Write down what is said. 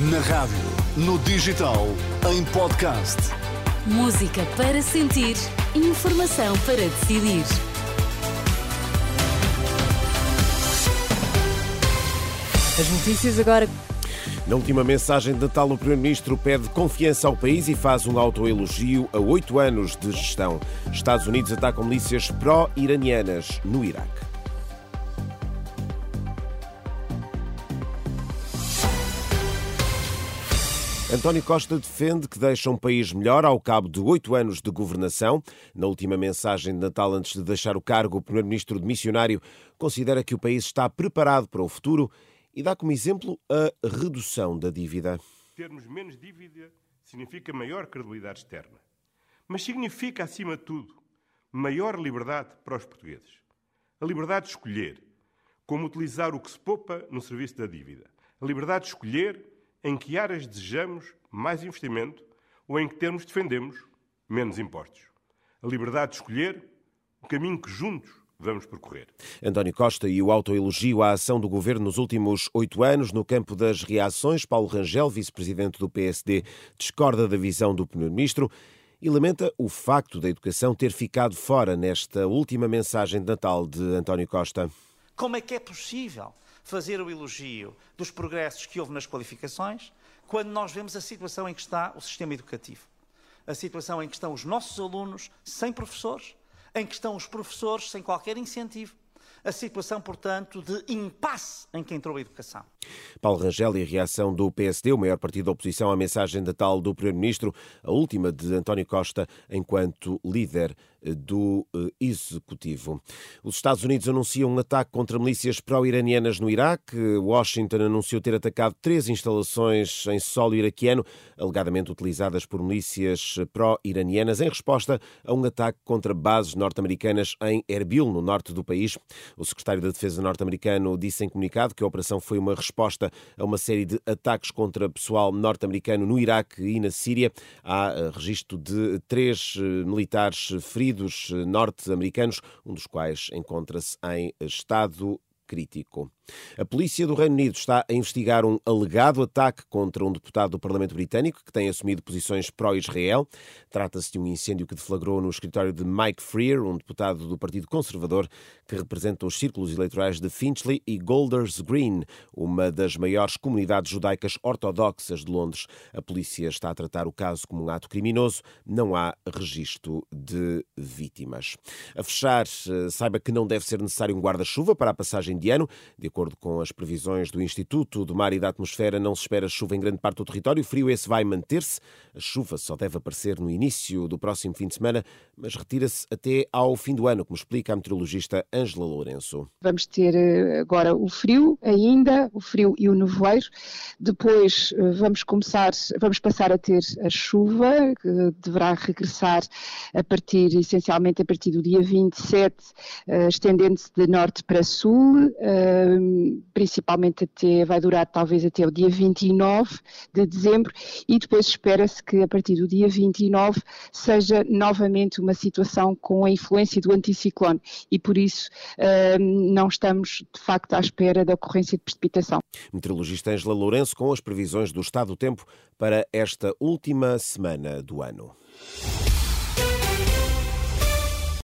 Na rádio, no digital, em podcast. Música para sentir, informação para decidir. As notícias agora Na última mensagem de Natal, o Primeiro-Ministro pede confiança ao país e faz um autoelogio a oito anos de gestão. Estados Unidos atacam milícias pró-iranianas no Iraque. António Costa defende que deixa um país melhor ao cabo de oito anos de governação. Na última mensagem de Natal, antes de deixar o cargo, o primeiro-ministro de missionário considera que o país está preparado para o futuro e dá como exemplo a redução da dívida. Termos menos dívida significa maior credibilidade externa, mas significa, acima de tudo, maior liberdade para os portugueses. A liberdade de escolher como utilizar o que se poupa no serviço da dívida. A liberdade de escolher em que áreas desejamos mais investimento ou em que termos defendemos menos impostos. A liberdade de escolher o caminho que juntos vamos percorrer. António Costa e o autoelogio à ação do governo nos últimos oito anos no campo das reações. Paulo Rangel, vice-presidente do PSD, discorda da visão do primeiro-ministro e lamenta o facto da educação ter ficado fora nesta última mensagem de Natal de António Costa. Como é que é possível fazer o elogio dos progressos que houve nas qualificações quando nós vemos a situação em que está o sistema educativo? A situação em que estão os nossos alunos sem professores, em que estão os professores sem qualquer incentivo. A situação, portanto, de impasse em que entrou a educação. Paulo Rangel e a reação do PSD, o maior partido da oposição à mensagem de Natal do Primeiro-Ministro, a última de António Costa enquanto líder do Executivo. Os Estados Unidos anunciam um ataque contra milícias pró-iranianas no Iraque. Washington anunciou ter atacado três instalações em solo iraquiano, alegadamente utilizadas por milícias pró-iranianas, em resposta a um ataque contra bases norte-americanas em Erbil, no norte do país. O secretário da Defesa norte-americano disse em comunicado que a operação foi uma resposta a uma série de ataques contra pessoal norte-americano no Iraque e na Síria. Há registro de três militares feridos norte-americanos, um dos quais encontra-se em estado crítico. A polícia do Reino Unido está a investigar um alegado ataque contra um deputado do Parlamento Britânico que tem assumido posições pró-Israel. Trata-se de um incêndio que deflagrou no escritório de Mike Freer, um deputado do Partido Conservador que representa os círculos eleitorais de Finchley e Golders Green, uma das maiores comunidades judaicas ortodoxas de Londres. A polícia está a tratar o caso como um ato criminoso. Não há registro de vítimas. A fechar, saiba que não deve ser necessário um guarda-chuva para a passagem de ano. De acordo com as previsões do Instituto do Mar e da Atmosfera, não se espera chuva em grande parte do território. O frio esse vai manter-se. A chuva só deve aparecer no início do próximo fim de semana, mas retira-se até ao fim do ano, como explica a meteorologista Ângela Lourenço. Vamos ter agora o frio ainda, o frio e o nevoeiro. Depois vamos começar, vamos passar a ter a chuva, que deverá regressar a partir, essencialmente a partir do dia 27, estendendo-se de norte para sul principalmente até, vai durar talvez até o dia 29 de dezembro e depois espera-se que a partir do dia 29 seja novamente uma situação com a influência do anticiclone e por isso não estamos de facto à espera da ocorrência de precipitação. Meteorologista Angela Lourenço com as previsões do estado do tempo para esta última semana do ano.